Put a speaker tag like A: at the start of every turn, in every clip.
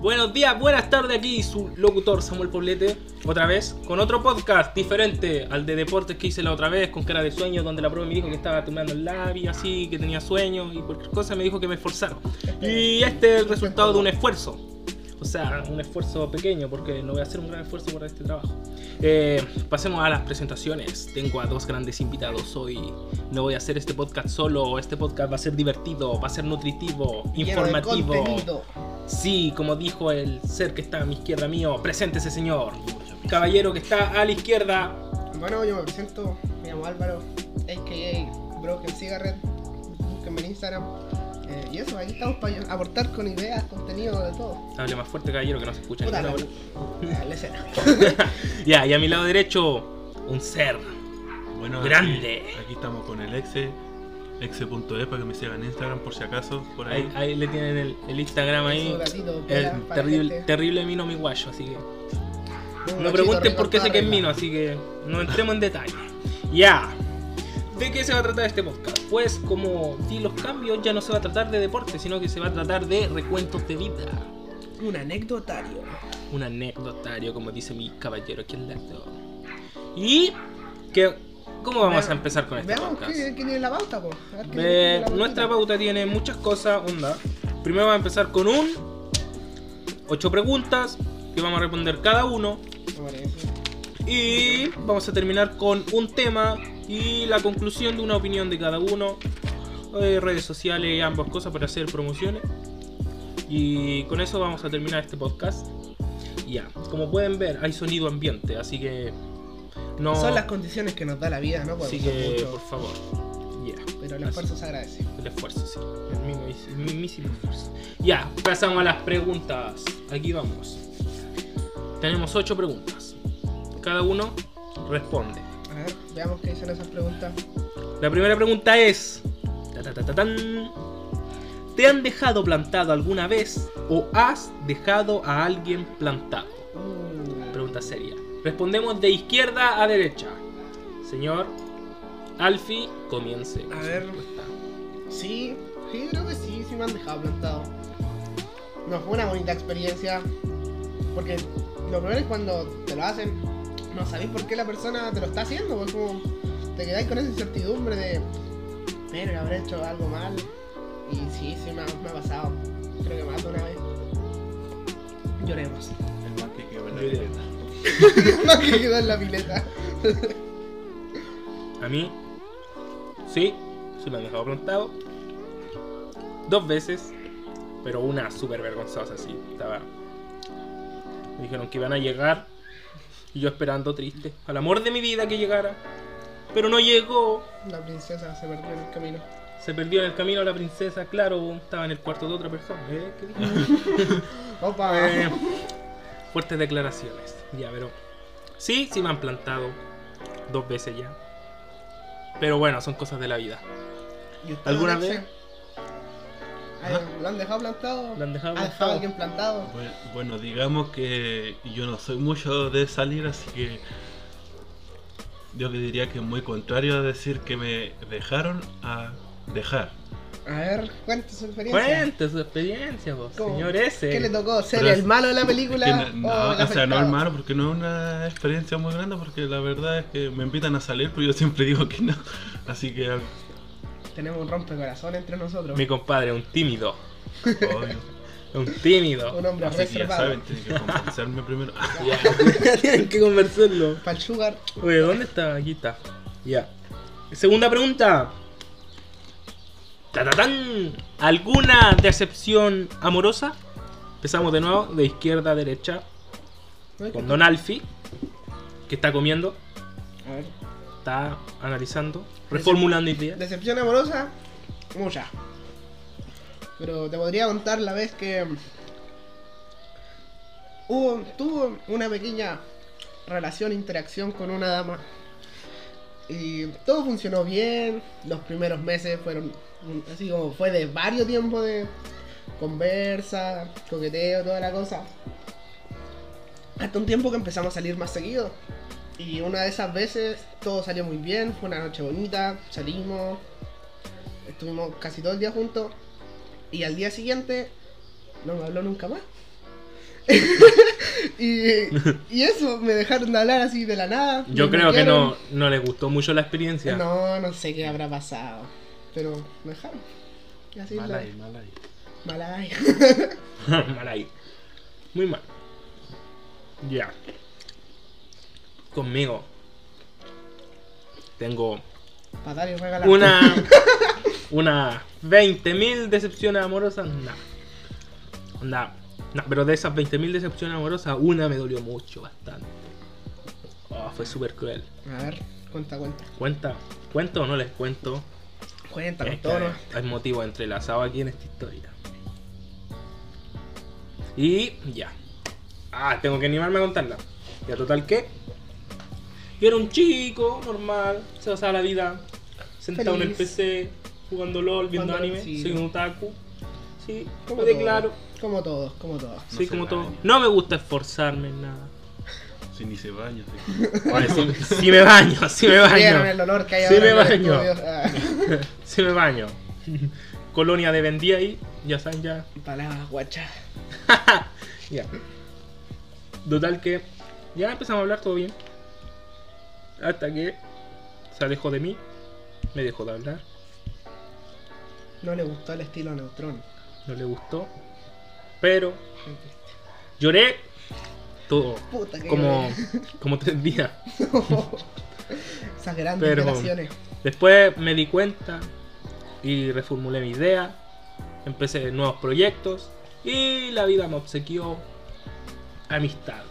A: Buenos días, buenas tardes, aquí su locutor Samuel Poblete, otra vez, con otro podcast diferente al de deportes que hice la otra vez, con cara de sueño, donde la prueba me dijo que estaba tomando el labio, así, que tenía sueño, y cualquier cosa me dijo que me esforzara. Y este es el resultado de un esfuerzo. O sea, un esfuerzo pequeño, porque no voy a hacer un gran esfuerzo por este trabajo. Eh, pasemos a las presentaciones. Tengo a dos grandes invitados hoy. No voy a hacer este podcast solo. Este podcast va a ser divertido, va a ser nutritivo, informativo. Sí, como dijo el ser que está a mi izquierda mío, preséntese señor. Caballero que está a la izquierda.
B: Bueno, yo me presento, me llamo Álvaro, a.k.a. Broken Cigarette, búsquenme en Instagram. Eh, y eso, ahí estamos para aportar con ideas, contenido, de todo.
A: Hable más fuerte, caballero, que no se escucha ni
B: Puta escena.
A: Ya, y a mi lado derecho, un ser.
C: Bueno,
A: Grande.
C: Aquí, aquí estamos con el exe, exe.e para que me sigan en Instagram por si acaso, por
A: Ahí,
C: ahí.
A: ahí le tienen el, el Instagram ahí.
B: Gatito,
A: El terrible, mino mi guayo, así que.
B: Un
A: No pregunten por qué sé que es mino, así que no entremos en detalle. Ya. ¿De qué se va a tratar este podcast? Pues como di los cambios, ya no se va a tratar de deporte, sino que se va a tratar de recuentos de vida.
B: Un anecdotario.
A: Un anecdotario, como dice mi caballero aquí al lado. Y que, ¿cómo vamos
B: Veamos-
A: a empezar con este
B: Veamos
A: podcast?
B: qué tiene la pauta, po.
A: Eh,
B: la
A: nuestra pauta tiene muchas cosas, onda. Primero vamos a empezar con un ocho preguntas que vamos a responder cada uno
B: parece.
A: y vamos a terminar con un tema y la conclusión de una opinión de cada uno, eh, redes sociales ambas cosas para hacer promociones. Y con eso vamos a terminar este podcast. Ya, como pueden ver, hay sonido ambiente, así que no.
B: Son las condiciones que nos da la vida, ¿no? Podemos
A: Así que, por favor, ya.
B: pero el
A: así.
B: esfuerzo se agradece.
A: El esfuerzo, sí. El, mismo, el mismísimo esfuerzo. Ya, pasamos a las preguntas. Aquí vamos. Tenemos ocho preguntas. Cada uno responde.
B: Veamos qué dicen esas preguntas.
A: La primera pregunta es... ¿Te han dejado plantado alguna vez o has dejado a alguien plantado?
B: Uh,
A: Pregunta seria. Respondemos de izquierda a derecha. Señor Alfie, comience.
B: A ver.
A: respuesta.
B: Sí, sí, creo que sí, sí me han dejado plantado. No fue una bonita experiencia. Porque lo primero es cuando te lo hacen, no sabéis por qué la persona te lo está haciendo. Pues como te quedáis con esa incertidumbre de, pero habré hecho algo mal. Y sí, sí me ha, me ha pasado. Creo que más de una vez. Lloremos.
C: El más que quedó en la pileta.
B: Más que quedó en la pileta.
A: A mí, sí, se me han dejado plantado. Dos veces, pero una súper vergonzosa, sí. Estaba. Me dijeron que iban a llegar y yo esperando triste. Al amor de mi vida que llegara. Pero no llegó.
B: La princesa se perdió en el camino.
A: Se perdió en el camino la princesa, claro, estaba en el cuarto de otra persona. ¿eh? ¿Qué?
B: Opa.
A: Eh, fuertes declaraciones. Ya, pero. Sí, sí me han plantado. Dos veces ya. Pero bueno, son cosas de la vida.
B: ¿Y usted,
A: ¿Alguna vez?
B: Ay, ¿Lo han dejado plantado?
A: ¿Lo han dejado
B: ¿Ha dejado
A: plantado?
B: alguien plantado?
C: Bueno, bueno, digamos que yo no soy mucho de salir, así que yo le diría que es muy contrario a decir que me dejaron a dejar.
B: A ver, cuente su experiencia.
A: Cuente su experiencia, vos,
B: ¿Cómo?
A: señor ese.
B: ¿Qué le tocó? ¿Ser
C: Pero
B: el malo de la
C: Es
B: película?
C: que no,
B: o
C: no,
B: el
C: o sea, no es malo porque no es una experiencia muy grande, porque la verdad es que me invitan a salir, pero yo siempre digo que no. Así que,
B: Tenemos un rompecorazón entre nosotros.
A: Mi compadre, un tímido.
C: obvio.
A: Un tímido.
B: Un hombre
C: Así que ya saben, tienen que compensarme primero.
A: Ya, tienen que conversarlo.
B: Para el sugar.
A: Oye, ¿dónde está? Aquí está. Ya. Segunda pregunta. ¡Tatatán! ¿Alguna decepción amorosa? Empezamos de nuevo, de izquierda a derecha, con Don Alfie, que está comiendo,
B: A ver.
A: está analizando, reformulando ideas.
B: Decepción amorosa, mucha. Pero te podría contar la vez que hubo, tuvo una pequeña relación, interacción con una dama. Y todo funcionó bien. Los primeros meses fueron mm, así como fue de varios tiempos de conversa, coqueteo, toda la cosa. Hasta un tiempo que empezamos a salir más seguido. Y una de esas veces todo salió muy bien, fue una noche bonita, salimos, estuvimos casi todo el día juntos. Y al día siguiente no me habló nunca más. y, y eso, me dejaron de hablar así de la nada.
A: Yo creo que no, no les gustó mucho la experiencia.
B: No, no sé qué habrá pasado. Pero me dejaron. Y así
C: Mal
B: la-
C: ahí, mal ahí.
B: mal ahí.
A: mal ahí. Muy mal. Ya. Conmigo. Tengo
B: y
A: una. Una 20.000 decepciones amorosas. Nah. Nah. Nah, pero de esas 20.000 decepciones amorosas, una me dolió mucho, bastante. Oh, fue súper cruel.
B: A ver, cuenta, cuenta.
A: ¿Cuenta? ¿Cuento o no les cuento?
B: Cuenta con todo.
A: hay motivo entrelazado aquí en esta historia. Y ya. Ah, tengo que animarme a contarla. Ya total que. Yo era un chico normal, se pasaba la vida sentado en el. PC, jugando LOL, viendo anime.
B: Sí.
A: Soy un otaku. Sí,
B: Como
A: me
B: todos,
A: declaro.
B: Como todos, como todos.
A: Sí,
C: se
A: como todo.
C: baña.
A: No me gusta esforzarme en nada.
C: Si ni se baña.
A: sí me baño, sí me
B: Vieron
A: baño.
B: el olor que hay
A: Sí
B: ahora
A: me
B: en el
A: baño.
B: estudio? Ah,
A: Sí me baño. Colonia de vendía ahí, ya saben, ya
B: para la guacha.
A: ya. Total que ya empezamos a hablar todo bien. Hasta que se alejó de mí. Me dejó de hablar.
B: No le gustó el estilo Neutron.
A: No le gustó. Pero lloré todo.
B: Puta que
A: Como, como tres días.
B: Esas grandes
A: Pero-
B: relaciones.
A: Después me di cuenta y reformulé mi idea. Empecé nuevos proyectos. Y la vida me obsequió amistad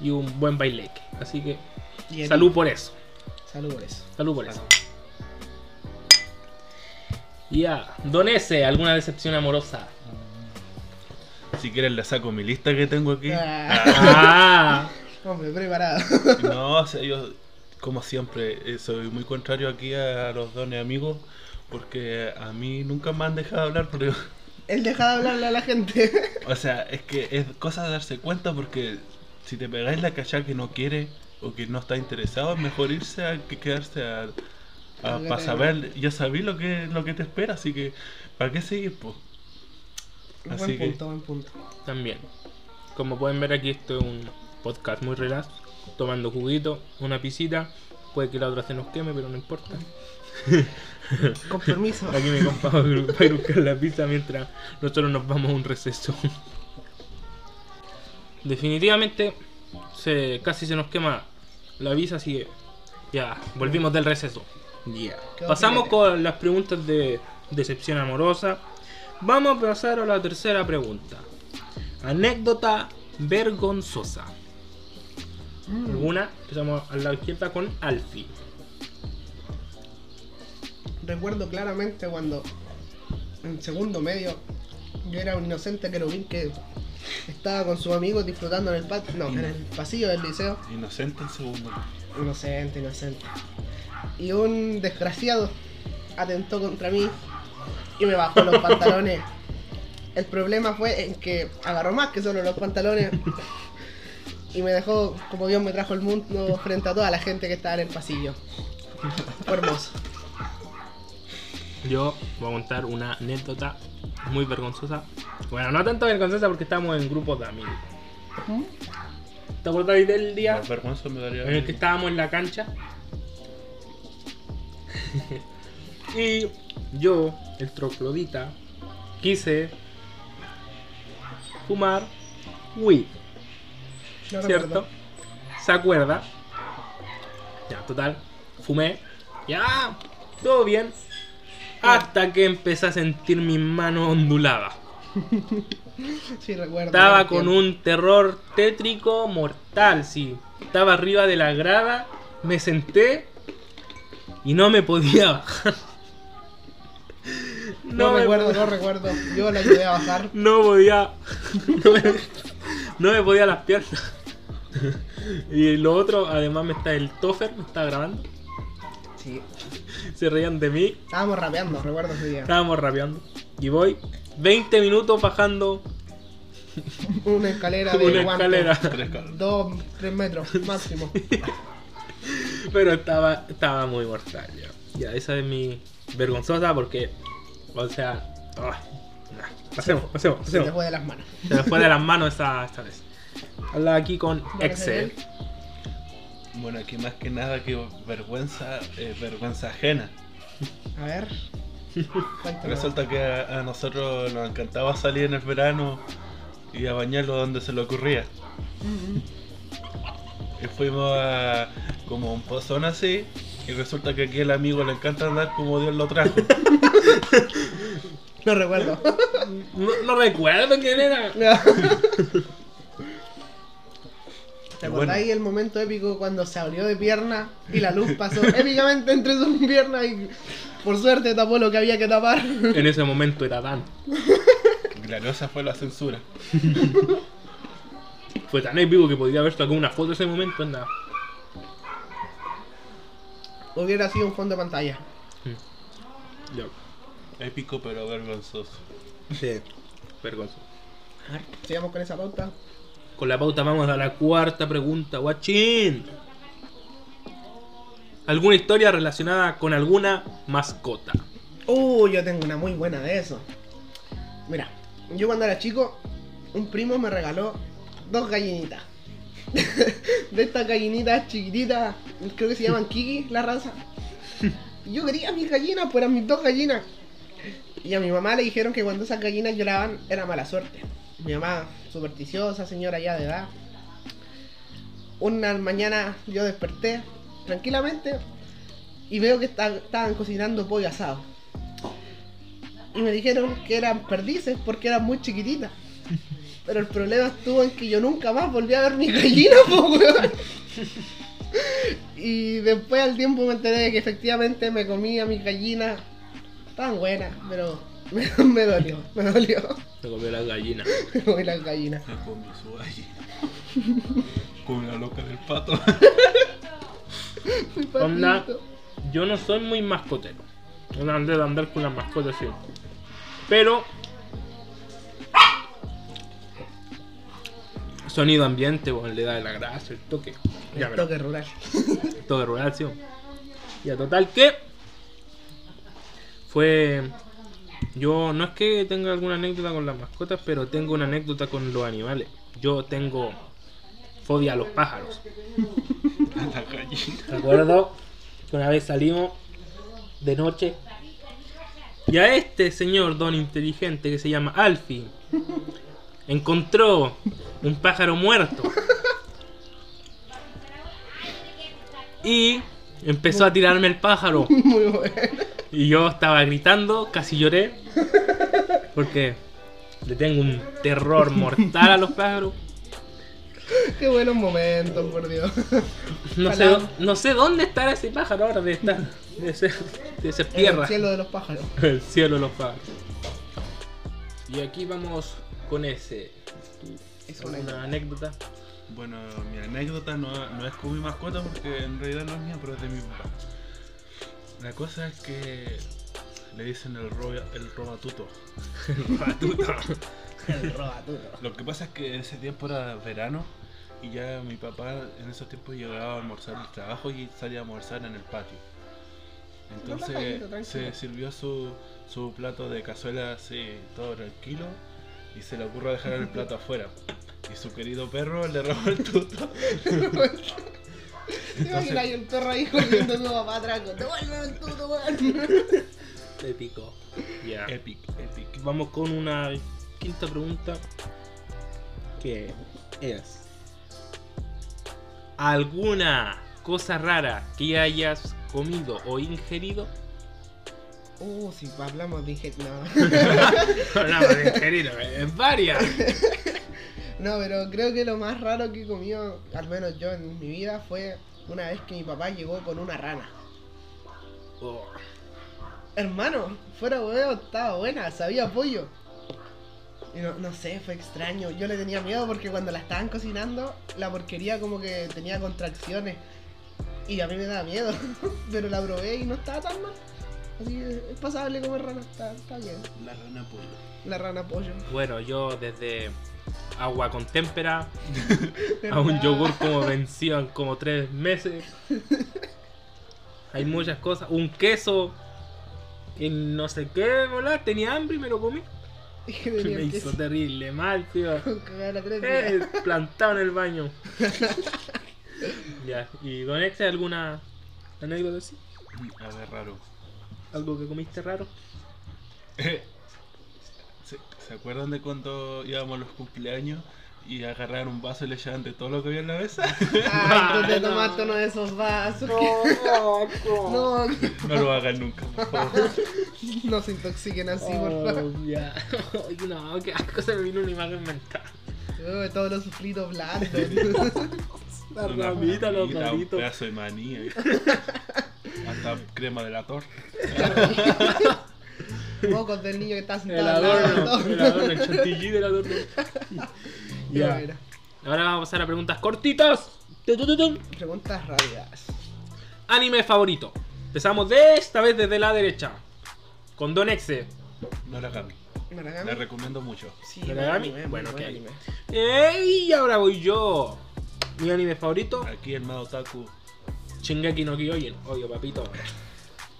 A: y un buen baileque. Así que salud por eso.
B: Salud por eso.
A: Salud por eso. Ya, Don S, ¿alguna decepción amorosa?
C: Si quieren le saco mi lista que tengo aquí.
B: Ah,
A: Ah,
B: hombre, preparado.
C: No, o sea, yo como siempre eh, soy muy contrario aquí a los dones amigos porque a mí nunca me han dejado hablar pero
B: Él deja de hablarle a la gente.
C: o sea, es que es cosa de darse cuenta porque si te pegáis la cachá que no quiere o que no está interesado, es mejor irse a que quedarse a,
B: A que
C: para saber, ya sabí lo que lo que te espera, así que ¿para qué seguir, pues? Así
B: buen
C: que-
B: punto, buen punto.
A: también. Como pueden ver aquí, esto es un podcast muy relax. Tomando juguito, una pisita. Puede que la otra se nos queme, pero no importa.
B: Con permiso.
A: Aquí mi compa va a ir a buscar la pizza mientras nosotros nos vamos a un receso. Definitivamente se, casi se nos quema la visa, así que ya, volvimos del receso. Ya.
B: Quedó
A: Pasamos con las preguntas de decepción amorosa. Vamos a pasar a la tercera pregunta. Anécdota vergonzosa.
B: Mm,
A: ¿Alguna? Empezamos a la izquierda con Alfie.
B: Recuerdo claramente cuando en segundo medio yo era un inocente querubín que estaba con sus amigos disfrutando en el patio, no, en el pasillo del liceo.
C: Inocente en segundo.
B: Inocente, inocente. Y un desgraciado atentó contra mí y me bajó los pantalones. El problema fue en que agarró más que solo los pantalones y me dejó como Dios me trajo el mundo frente a toda la gente que estaba en el pasillo. Fue hermoso.
A: Yo voy a contar una anécdota muy vergonzosa. Bueno, no tanto vergonzosa porque estamos en grupos de amigos. ¿Te acuerdas del día
C: Más vergüenza me daría.
A: en el que estábamos en la cancha? y yo, el troglodita, quise fumar weed,
B: No
A: ¿cierto?
B: recuerdo.
A: ¿Se acuerda? Ya, total, fumé. Ya, todo bien. Hasta que empecé a sentir mis manos onduladas.
B: Sí, recuerdo.
A: Estaba con un terror tétrico mortal, sí. Estaba arriba de la grada, me senté y no me podía bajar.
B: No,
A: me
B: recuerdo,
A: podía-
B: no recuerdo. Yo la ayudé a bajar.
A: No podía. No me, no me podía las piernas. Y lo otro, además me está el Toffer, me está grabando.
B: Sí.
A: Se reían de mí.
B: Estábamos rapeando, recuerdo ese día.
A: Estábamos rapeando. Y voy 20 minutos bajando
B: Una escalera de
A: una
B: ¿cuánto?
A: escalera.
B: Dos, tres metros máximo.
A: Pero estaba, estaba muy mortal ya. Ya, esa es mi vergonzosa porque, o sea, ay, nah, pasemos, pasemos,
B: Se te
A: pasemos.
B: fue de las manos.
A: Se me fue de las manos esta, esta vez. Habla aquí con Excel.
C: Bueno, aquí más que nada que vergüenza, eh, vergüenza ajena.
B: A ver.
C: Resulta que a, a nosotros nos encantaba salir en el verano y a bañarlo donde se le ocurría.
B: Mm,
C: Y fuimos a como un pozón así y resulta que aquí el amigo le encanta andar como Dios lo trajo.
B: No recuerdo.
A: No, no recuerdo quién era.
B: ¿Te
C: bueno.
B: acordáis el momento épico cuando se abrió de pierna y la luz pasó épicamente entre sus piernas y por suerte tapó lo que había que tapar?
A: En ese momento era Dan.
C: Claro, esa fue la censura.
A: Fue tan épico que podría haber sacado una foto de ese momento. Anda.
B: Hubiera sido un fondo de pantalla.
A: Ya.
C: Épico pero vergonzoso.
A: Sí. Vergonzoso.
B: A ver, sigamos con esa pauta.
A: Con la pauta vamos a la cuarta pregunta. Guachín. ¿Alguna historia relacionada con alguna mascota?
B: Uh, yo tengo una muy buena de eso. Mira, yo cuando era chico, un primo me regaló dos gallinitas. de estas gallinitas chiquititas, creo que se llaman Kiki, la raza. Yo quería mis gallinas, pues eran mis dos gallinas. Y a mi mamá le dijeron que cuando esas gallinas lloraban era mala suerte. Mi mamá, supersticiosa, señora ya de edad. Una mañana yo desperté tranquilamente y veo que esta- estaban cocinando pollo asado. Y me dijeron que eran perdices porque eran muy chiquititas. Pero el problema estuvo en que yo nunca más volví a ver mis gallinas, po, weón. Y después al tiempo me enteré de que efectivamente me comía mis gallinas. Estaban buenas, pero me, me dolió, me dolió.
A: Se comió las gallinas.
B: Me comí las gallinas.
C: Me comió su gallina. Como la loca del pato.
B: Muy
A: Onda. Yo no soy muy mascotero. No andé de andar con las mascotas así. Pero. Sonido ambiente, bueno, le da la gracia, el toque. Ya,
B: El
A: pero-
B: toque rural.
A: toque rural, sí. Y a total que. Fue. Yo no es que tenga alguna anécdota con las mascotas, pero tengo una anécdota con los animales. Yo tengo fobia a los pájaros. Recuerdo que una vez salimos de noche y a este señor don inteligente que se llama Alfie encontró un pájaro muerto y empezó a tirarme el pájaro
B: Muy bueno.
A: Y yo estaba gritando, casi lloré porque le tengo un terror mortal a los pájaros.
B: Qué buenos momentos, por Dios.
A: No sé, dó- no sé dónde estará ese pájaro ahora, de estar, de ser, de ser
B: En
A: tierra.
B: El cielo de los pájaros.
A: El cielo de los pájaros. Y aquí vamos con ese.
B: Es una
A: ¿Alguna anécdota?
C: Bueno, mi anécdota no, no es con mi mascota porque en realidad no es mía, pero es de mi papá. La cosa es que le dicen el, roba, el robatuto.
A: Patuto.
B: El robatuto.
C: Lo que pasa es que en ese tiempo era verano y ya mi papá en esos tiempos llegaba a almorzar del trabajo y salía a almorzar en el patio. Entonces se sirvió su, su plato de cazuela así todo tranquilo y se le ocurre dejar el plato afuera. Y su querido perro le robó el tuto.
B: ¿Te imaginas ahí el perro ahí corriendo a su papá atrás? ¡Devuélveme el tuto, weón!
A: Épico. Ya.
C: Epic, epic.
A: Vamos con una quinta pregunta. Que es. ¿Alguna cosa rara que hayas comido o ingerido?
B: Uh, si hablamos de inge- No.
A: no, de ingerido, es varias.
B: no, pero creo que lo más raro que he comido, al menos yo en mi vida, fue una vez que mi papá llegó con una rana.
A: Oh.
B: Hermano, fuera huevo, estaba buena, sabía pollo. Y no, no sé, fue extraño. Yo le tenía miedo porque cuando la estaban cocinando, la porquería como que tenía contracciones. Y a mí me daba miedo. Pero la probé y no estaba tan mal. Así que es pasable comer rana, está, está bien.
C: La rana pollo.
B: La rana pollo.
A: Bueno, yo desde agua con témpera a un yogur como vencido en como tres meses. Hay muchas cosas. Un queso que no sé qué, ¿verdad? Tenía hambre y me lo comí.
B: Que
A: Me hizo terrible mal, tío. Eh, plantado en el baño. ya, ¿y Don Exe alguna anécdota así?
C: A ver, raro.
A: ¿Algo que comiste raro?
C: ¿Se, acuerdan de cuando íbamos a los cumpleaños y agarraban un vaso y le echaban de todo lo que había en la mesa?
B: Ay, tú te
A: no.
B: tomaste uno de esos vasos. No,
C: No lo hagan nunca, por favor.
B: no se intoxiquen así, por favor.
A: Oh, ya. Ay, no, qué asco se me vino una imagen mental.
B: Oh, todos los sufritos blandos.
A: La
C: Una
A: ramita, los
C: Un pedazo de maní. ahí. Hasta crema de la torta.
B: Mocos del niño que está
A: El
B: sentado al lado.
A: adorno, el adorno, el chantilly del adorno. Ya. Ahora vamos a pasar a preguntas cortitas.
B: Preguntas rápidas.
A: Anime favorito. Empezamos de esta vez desde la derecha. Con Don Exe.
C: Noragami.
B: ¿Naragami?
C: La recomiendo mucho.
B: Sí,
A: Bueno,
B: buen
A: ok.
B: anime.
A: ¡Ey! Y ahora voy yo. Mi anime favorito.
C: Aquí el Mao Taku.
A: Shingeki no Kyojin. Obvio, papito.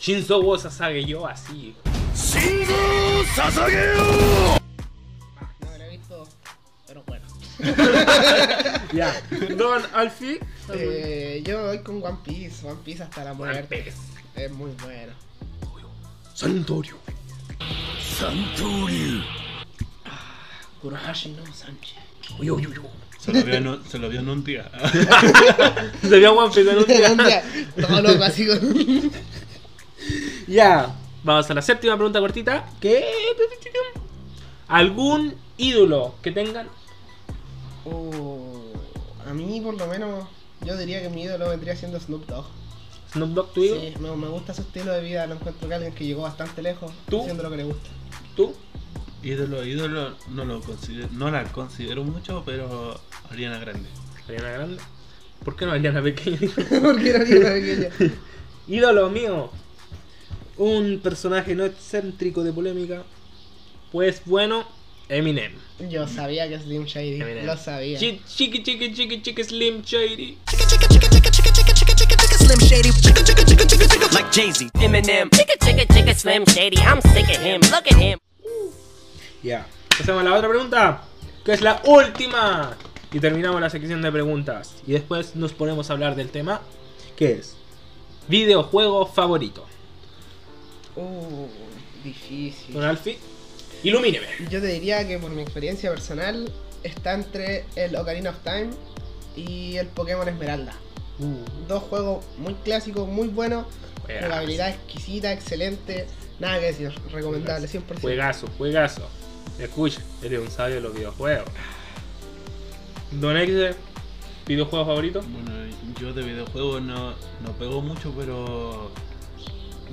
A: Shinzo wo Sasage yo así.
B: No lo he visto, pero bueno.
A: Ya. Don Alfie.
B: Eh, yo voy con One Piece. One Piece hasta la
A: One
B: muerte.
A: Piece.
B: Es muy bueno.
A: Santorio.
B: Kurohashi no Sánchez.
A: Uy, uy, uy, uy.
C: Se lo vio en un, se lo vio en un día.
A: Se vio One Piece en un día.
B: Todo loco así con...
A: Ya, vamos a la séptima pregunta cortita. ¿Qué? ¿Algún ídolo que tengan?
B: Oh, a mí por lo menos yo diría que mi ídolo vendría siendo Snoop Dogg.
A: Snoop Dogg, tu ídolo.
B: Sí, me, me gusta su estilo de vida, lo encuentro que alguien que llegó bastante lejos
A: ¿Tú?
B: haciendo lo que le gusta.
A: ¿Tú?
C: ídolo, ídolo, no lo considero, no la considero mucho, pero Ariana Grande.
A: Ariana Grande. ¿Por qué no Ariana Pequeña?
B: Porque era niña pequeña.
A: ídolo mío. Un personaje no excéntrico de polémica. Pues bueno, Eminem.
B: Yo sabía que Slim Shady,
A: Eminem.
B: lo sabía.
A: Chi- Chiqui, chiqui, chiqui, chiqui, Slim Shady.
D: Slim Shady, like Jay Z. Eminem.
E: Chicka chicka chicka Slim Shady, I'm sick of him. Look at him.
A: Ya. Pasamos a la otra pregunta. Que es la última. Y terminamos la sección de preguntas. Y después nos ponemos a hablar del tema. Que es videojuego favorito.
B: Uh, difícil.
A: Don Alfie, ilumíneme.
B: Yo te diría que por mi experiencia personal está entre el Ocarina of Time y el Pokémon Esmeralda. Dos juegos muy clásicos, muy buenos,
A: Juegazo.
B: jugabilidad exquisita, excelente, nada que decir, recomendable, 100%.
A: Juegazo, juegazo. Escucha, eres un sabio de los videojuegos. Don Exe, videojuego favorito.
C: Bueno, yo de videojuegos no, no pego mucho, pero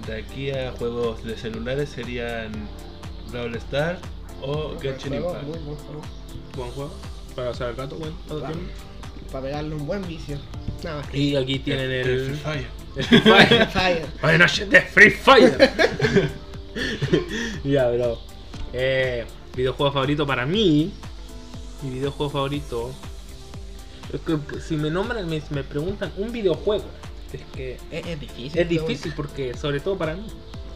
C: de aquí a juegos de celulares serían Brawl Stars o Genshin Impact.
B: buen juego.
A: Buen juego. Para pasar el rato, bueno. bien.
B: Para pegarle un buen vicio. Nada más que
A: Y aquí tienen
C: El Free. Fire.
A: el Free Fire.
B: Fire.
A: Noches de Free Fire. ya, bro. Eh, videojuego favorito para mí. Mi videojuego favorito. Es que si me nombran, me, me preguntan un videojuego. Es que
B: Es, es difícil.
A: es difícil porque, sobre todo para mí.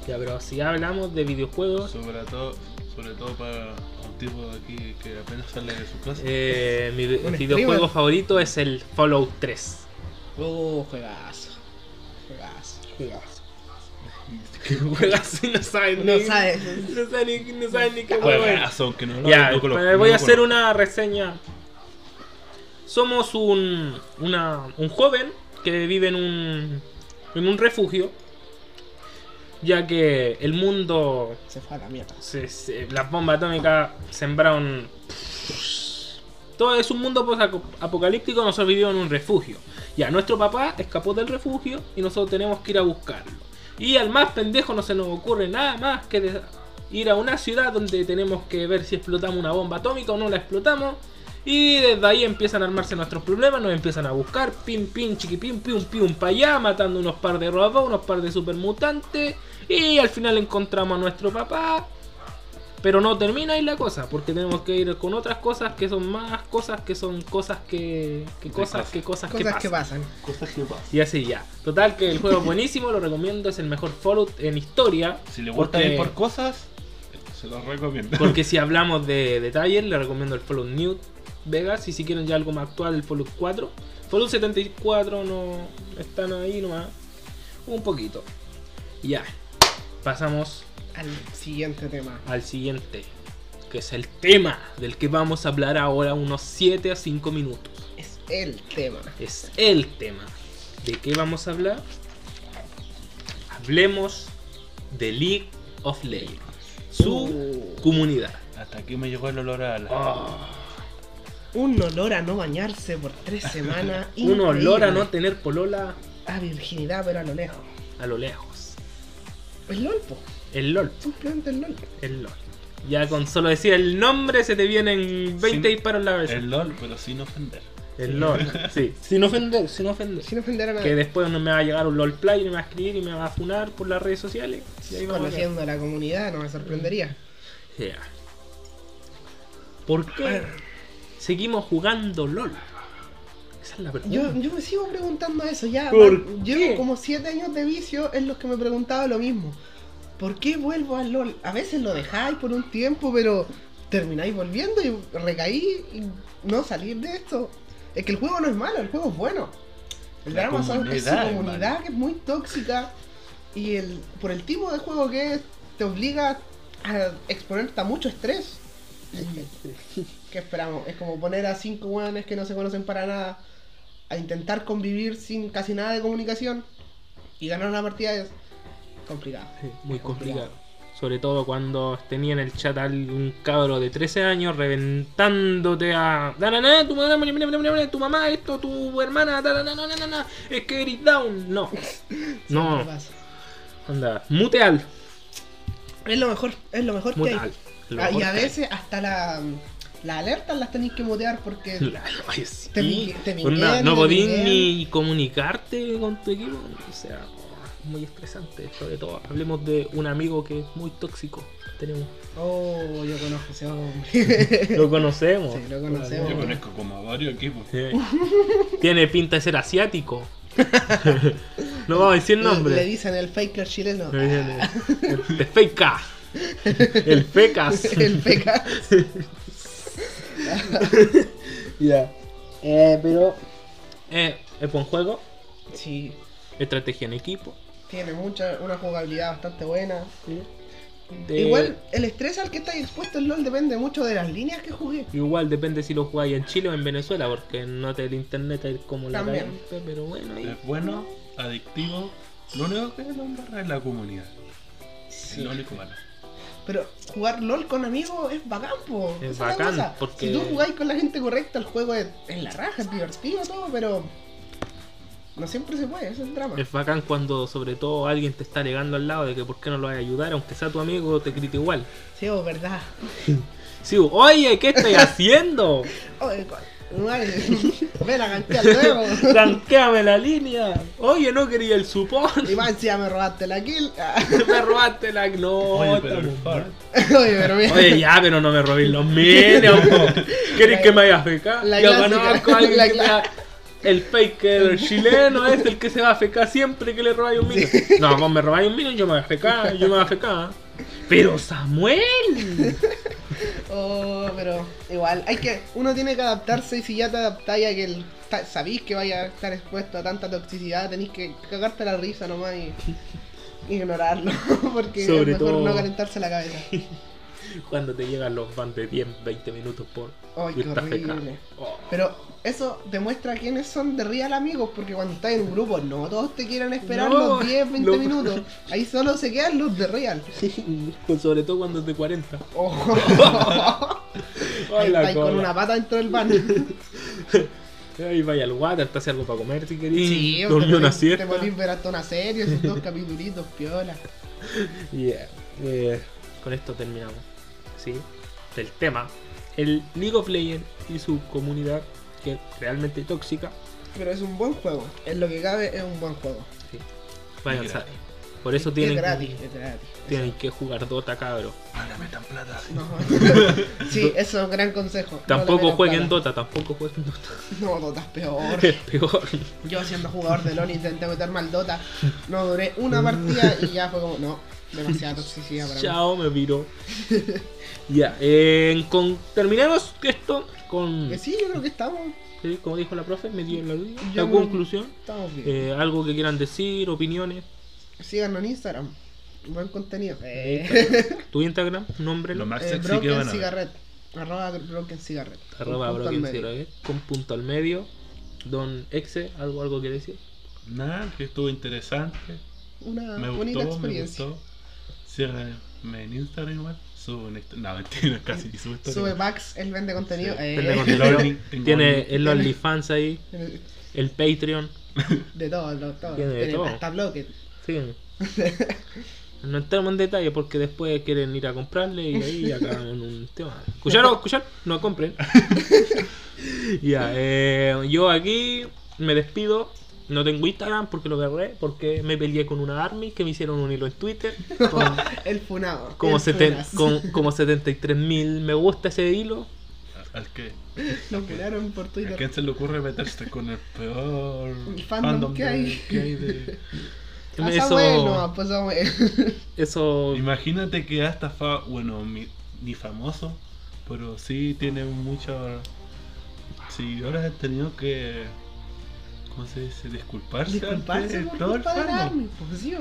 A: Ya, pero si hablamos de videojuegos,
C: Sobre todo, sobre todo para un tipo de aquí que apenas sale de su casa.
A: eh, mi videojuego
B: streamer.
A: favorito es el Fallout 3.
B: Uh, juegazo. Juegazo.
A: Juegazo. ¿Qué juegas y no sabes
B: No
A: ni,
B: sabes.
A: No sabes ni, no sabes ni qué es.
C: Juegazo, no lo
A: Ya,
C: no colo- no
A: voy a hacer una reseña. Somos un, una, un joven que vive en un, en un refugio, ya que el mundo,
B: Se fue a la mierda.
A: se, se- las bombas atómicas sembraron... Todo es un mundo apocalíptico, nosotros vivimos en un refugio. Ya, nuestro papá escapó del refugio y nosotros tenemos que ir a buscarlo. Y al más pendejo no se nos ocurre nada más que ir a una ciudad donde tenemos que ver si explotamos una bomba atómica o no la explotamos. Y desde ahí empiezan a armarse nuestros problemas, nos empiezan a buscar, pim pim, chiqui pim, pium pium para allá, matando unos par de robots, unos par de supermutantes. Y al final encontramos a nuestro papá. Pero no termina ahí la cosa, porque tenemos que ir con otras cosas que son más cosas que son cosas que. que cosas
C: cosas.
A: que cosas,
B: Cosas
A: que
B: que
A: pasan.
B: pasan.
C: Cosas que pasan.
A: Y así ya. Total que el juego es buenísimo, lo recomiendo, es el mejor Fallout en historia.
C: Si le gusta
A: porque-
C: ir por cosas, se los recomiendo.
A: Porque si hablamos de detalles, le recomiendo el Fallout New Vegas. Y si quieren ya algo más actual, el Fallout 4. Fallout 74 no están ahí nomás. Un poquito. Ya. Pasamos
B: Al siguiente tema.
A: al siguiente. Que es el tema del que vamos a hablar ahora unos 7 a 5 minutos.
B: Es el tema.
A: Es el tema. ¿De qué vamos a hablar? Hablemos de League of Legends. Su
B: Uh.
A: comunidad.
C: Hasta aquí me llegó el olor a la...
A: Ah,
B: Un olor a no bañarse por tres semanas.
A: un olor a no tener polola
B: A virginidad, pero a lo lejos.
A: a lo lejos.
B: El LOL, po.
A: El LOL.
B: Simplemente el LOL.
A: El LOL. Ya con solo decir el nombre se te vienen 20
C: Sin-
A: disparos en la cabeza.
C: El LOL, pero sin ofender.
A: El LOL. Sí. Sin ofender, sin ofender.
B: Sin ofender a nadie.
A: Que después no me va a llegar un LOL Play y me va a escribir y me va a funar por las redes sociales. Y ahí a.
B: Conociendo a la comunidad, no me sorprendería.
A: Ya. ¿Por qué seguimos jugando LOL? Esa es la pregunta.
B: Yo, yo me sigo preguntando eso ya.
A: ¿Por
B: man,
A: qué?
B: Llevo como 7 años de vicio en los que me preguntaba lo mismo. ¿Por qué vuelvo al LOL? A veces lo dejáis por un tiempo, pero termináis volviendo y recaí y no salir de esto. Es que el juego no es malo, el juego es bueno. El
C: La
B: drama son- es su
C: comunidad
B: que es muy tóxica y el, por el tipo de juego que es, te obliga a exponerte a mucho estrés. ¿Qué esperamos? Es como poner a cinco hueones que no se conocen para nada a intentar convivir sin casi nada de comunicación y ganar una partida es complicado.
A: Sí, muy complicado. Sobre todo cuando tenía en el chat a un cabro de 13 años reventándote a. "Na, na, na, tu mamá, tu mamá, esto, tu hermana, es que eres down. No, no, anda, muteal.
B: Es lo mejor, es lo mejor que hay.
A: Lo
B: Ah, y a
A: hay.
B: veces hasta la, las alertas las tenéis que mutear porque
A: La- oye, sí.
B: Te mi- te
A: no podís ni comunicarte con tu equipo. O sea, oh, muy estresante. Sobre todo, hablemos de un amigo que es muy tóxico. Tenemos.
B: oh yo conozco a ese hombre.
A: Lo conocemos.
B: Sí, lo conocemos.
C: Yo conozco como a varios equipos.
A: Sí. Tiene pinta de ser asiático. no vamos a decir
B: Le,
A: nombre.
B: dicen el faker chileno.
A: El, el feca. El fecas.
B: el feca.
A: Ya.
B: Eh, pero
A: Eh, es buen juego.
B: sí,
A: Estrategia en equipo.
B: tiene mucha, una jugabilidad bastante buena.
A: De-
B: Igual el estrés al que estáis expuesto en LOL depende mucho de las líneas que jugué.
A: Igual depende si lo jugáis en Chile o en Venezuela, porque no te el internet es como la
B: También.
A: pero bueno, ahí.
C: Es bueno, adictivo. Lo único que lo embarra es la comunidad. Es lo único malo.
B: Pero jugar LOL con amigos es bacán, po.
A: Es bacán, porque-
B: Si tú jugáis con la gente correcta, el juego es, es la raja, es divertido todo, pero. No siempre se puede, ese es el drama.
A: Es bacán cuando sobre todo alguien te está alegando al lado de que por qué no lo vas a ayudar, aunque sea tu amigo, te grita igual.
B: Sí, es verdad.
A: Sí, oye, ¿qué estoy haciendo?
B: Oye, ven a cantear luego.
A: Tranqueame la línea. Oye, no quería el support.
B: Y más ya me robaste la kill.
A: Me robaste la. No,
C: Oye, pero.
B: Oye, pero mira.
A: Oye, ya, pero no me robéis los minions. po. ¿Querés
B: La-
A: que me vaya a fecar?
B: la
A: Yo
B: clásica,
A: conozco a alguien
B: la
A: El faker chileno es el que se va a fecar siempre que le robáis un minion. No, vos me robáis un minion, yo me voy a fecar, yo me voy a fecar. Pero Samuel.
B: Oh, pero igual, hay que. Uno tiene que adaptarse y si ya te adaptáis a que el, sabéis que vaya a estar expuesto a tanta toxicidad, tenéis que cagarte la risa nomás y ignorarlo. Porque
A: Sobre
B: es mejor
A: todo-
B: no calentarse la cabeza.
A: Cuando te llegan los bans de 10, 20 minutos por.
B: Ay, qué horrible.
A: Oh.
B: Pero eso demuestra quiénes son de real amigos, porque cuando estás en un grupo, no todos te quieren esperar
A: No,
B: los 10, 20
A: lo-
B: minutos. Ahí solo se quedan los de real.
A: Pues sobre todo cuando es de 40.
B: Oh.
A: Ay, la
B: Ahí con una pata dentro del van.
A: Ahí vaya al water, te hace algo para comer si querís.
B: Sí,
A: Dormí una
B: podís- Te
A: siesta.
B: podís ver hasta una serie, esos dos capitulitos, piola.
A: Yeah. Eh, con esto terminamos. ¿Sí? Del tema. El League of Legends y su comunidad, que es realmente tóxica.
B: Pero es un buen juego. En lo que cabe, es un buen juego.
A: Sí. Vayan. Por eso
B: Es
A: tienen,
B: gratis, es gratis.
A: tienen que jugar Dota, cabros.
C: No le metan plata.
B: No. sí, eso es un gran consejo.
A: Tampoco jueguen
B: plata.
A: Dota, tampoco jueguen Dota.
B: No, Dota es peor.
A: Es peor.
B: Yo siendo jugador de LoL intenté meterme al Dota. No duré una partida y ya fue como, no, demasiada toxicidad para mí.
A: Chao, me viro. ya, eh, con, terminamos esto con.
B: Que sí, yo creo que estamos,
A: sí, como dijo la profe, me dio la, la conclusión.
B: estamos bien.
A: Eh, algo que quieran decir, opiniones.
B: Síganos en Instagram. Buen contenido. Eh,
A: Tu Instagram, nombre,
C: Lo más
B: eh,
C: sexy que
B: Broken
C: van a.
B: Cigarette. Arroba Broken Cigarette.
A: arroba
B: Con punto al
A: Broken con punto al medio. Don Exe, algo, algo que decir.
C: Nada, que estuvo interesante.
B: Una
C: Me
B: bonita
C: gustó, me
B: experiencia.
C: gustó. Síganme en Instagram igual. Subo en Insta- No, mentira, casi historia.
B: Sube Max, él vende contenido.
C: Sí.
B: eh,
A: Vende contenido. Tiene el OnlyFans ahí,
B: de
A: el Patreon.
B: todo, de todo.
A: Tiene de todo.
B: hasta bloque.
A: Sí. No entramos en detalle porque después quieren ir a comprarle y ahí acaban en un tema. ¿Escucharon? ¿Escucharon? No compren. ya, eh, yo aquí me despido. No tengo Instagram porque lo agarré, porque me peleé con una army que me hicieron un hilo en Twitter. Con
B: El funado.
A: como, seten- con, como 73 mil me gusta ese hilo.
C: Al que.
B: Lo funaron por
C: ¿A
B: Twitter.
C: quién se le ocurre meterse con el peor
B: El fandom que
C: de-
B: hay.
C: que hay de-
B: Pasa
A: Eso,
B: bueno, pasa bueno.
A: eso
C: Imagínate que hasta fa... bueno, mi- ni famoso, pero sí tiene muchos seguidores han tenido que ¿cómo se dice? disculparse,
B: Disculparse por
C: todo el
B: culpa del
C: fandom.
B: Army, pues sí.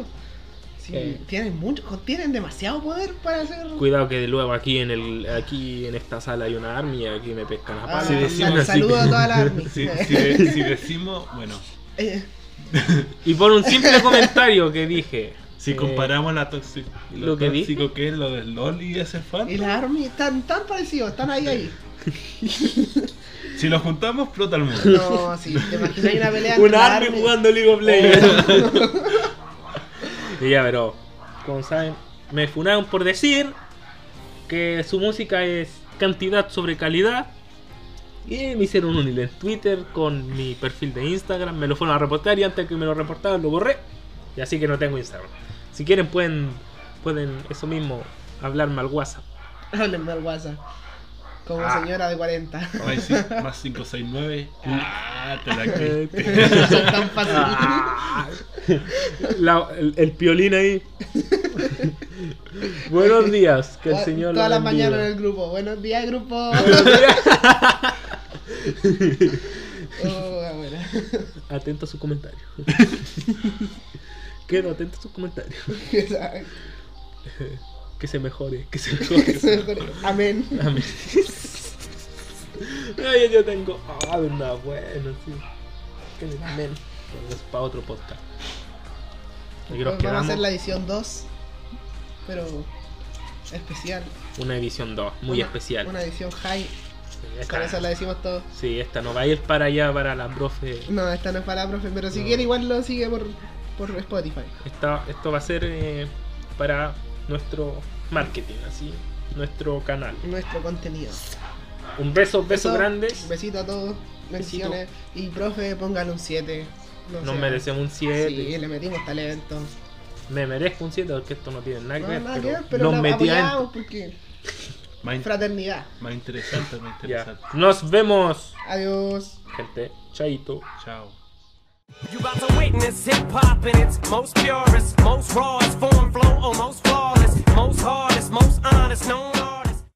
B: Sí,
A: Eh.
B: tienen mucho, tienen demasiado poder para hacer.
A: Cuidado que luego aquí en el aquí en esta sala hay una army y aquí me pescan a
B: Ah,
A: palos.
C: Sí, decimos así
B: saludo a toda la Army.
C: Si, si de- si decimos, bueno,
B: Eh,
A: Y por un simple comentario que dije.
C: si
A: eh,
C: comparamos la toxi- lo,
A: lo que
C: tóxico que es lo del LOL y ese fan,
B: y la Army están tan parecidos, están ahí ahí.
C: Si lo juntamos, explota el mundo.
B: No, sí, te imaginas una pelea
A: army
B: Army-
A: jugando League of Legends. y ya, pero como saben, me funaron por decir que su música es cantidad sobre calidad. Y me hicieron un hilo en Twitter con mi perfil de Instagram. Me lo fueron a reportar y antes que me lo reportaran lo borré. Y así que no tengo Instagram. Si quieren pueden, pueden eso mismo, hablarme al WhatsApp.
B: Háblenme al WhatsApp. Como
A: Ah.
B: señora de 40.
C: Más, ci- más 569. Ah, te la.
B: Son tan fácil.
A: Ah, la- el, el piolín ahí. Buenos días, que el Señor
B: Todas las mañanas en el grupo. Buenos días, grupo. Oh, bueno.
A: Atento a sus comentarios. Quedo atento a sus comentarios. Que se mejore, que se mejore.
B: Amén.
A: Amén. Ay, yo tengo. Ah, una bueno, sí. Que Amén. Es para otro podcast. Nos
B: Vamos a hacer la edición 2. Pero especial.
A: Una edición 2, muy
B: Una-
A: especial.
B: Una edición high.
A: Sí,
B: Con
A: esta,
B: esa la decimos todos.
A: sí, esta no va a ir para allá, para la profe.
B: No, esta no es para la profe, pero si
A: No.
B: quiere igual lo sigue por, por Spotify.
A: Esta, esto va a ser eh, para nuestro marketing, así, nuestro canal.
B: Nuestro contenido.
A: Un beso, beso
B: Eso,
A: grande.
B: Besito a todos. Bendiciones. Y profe, póngale un 7. No
A: Nos
B: sea-
A: merecemos un 7.
B: Sí, le metimos talento.
A: Me merezco un 7 porque esto no tiene nada que
B: No,
A: ver.
B: nada que
A: pero
B: ver, pero
A: nos
B: la
A: metí adentro.
B: apoyamos porque
C: Más,
B: fraternidad.
C: más interesante, más
A: Ya.
C: interesante.
A: Nos vemos,
B: Adiós.
A: gente. Chaito.
C: Chao.
D: You about to witness hip hop in its most purest, most rawest form, flow, oh, almost flawless, most hardest, most honest, known artist.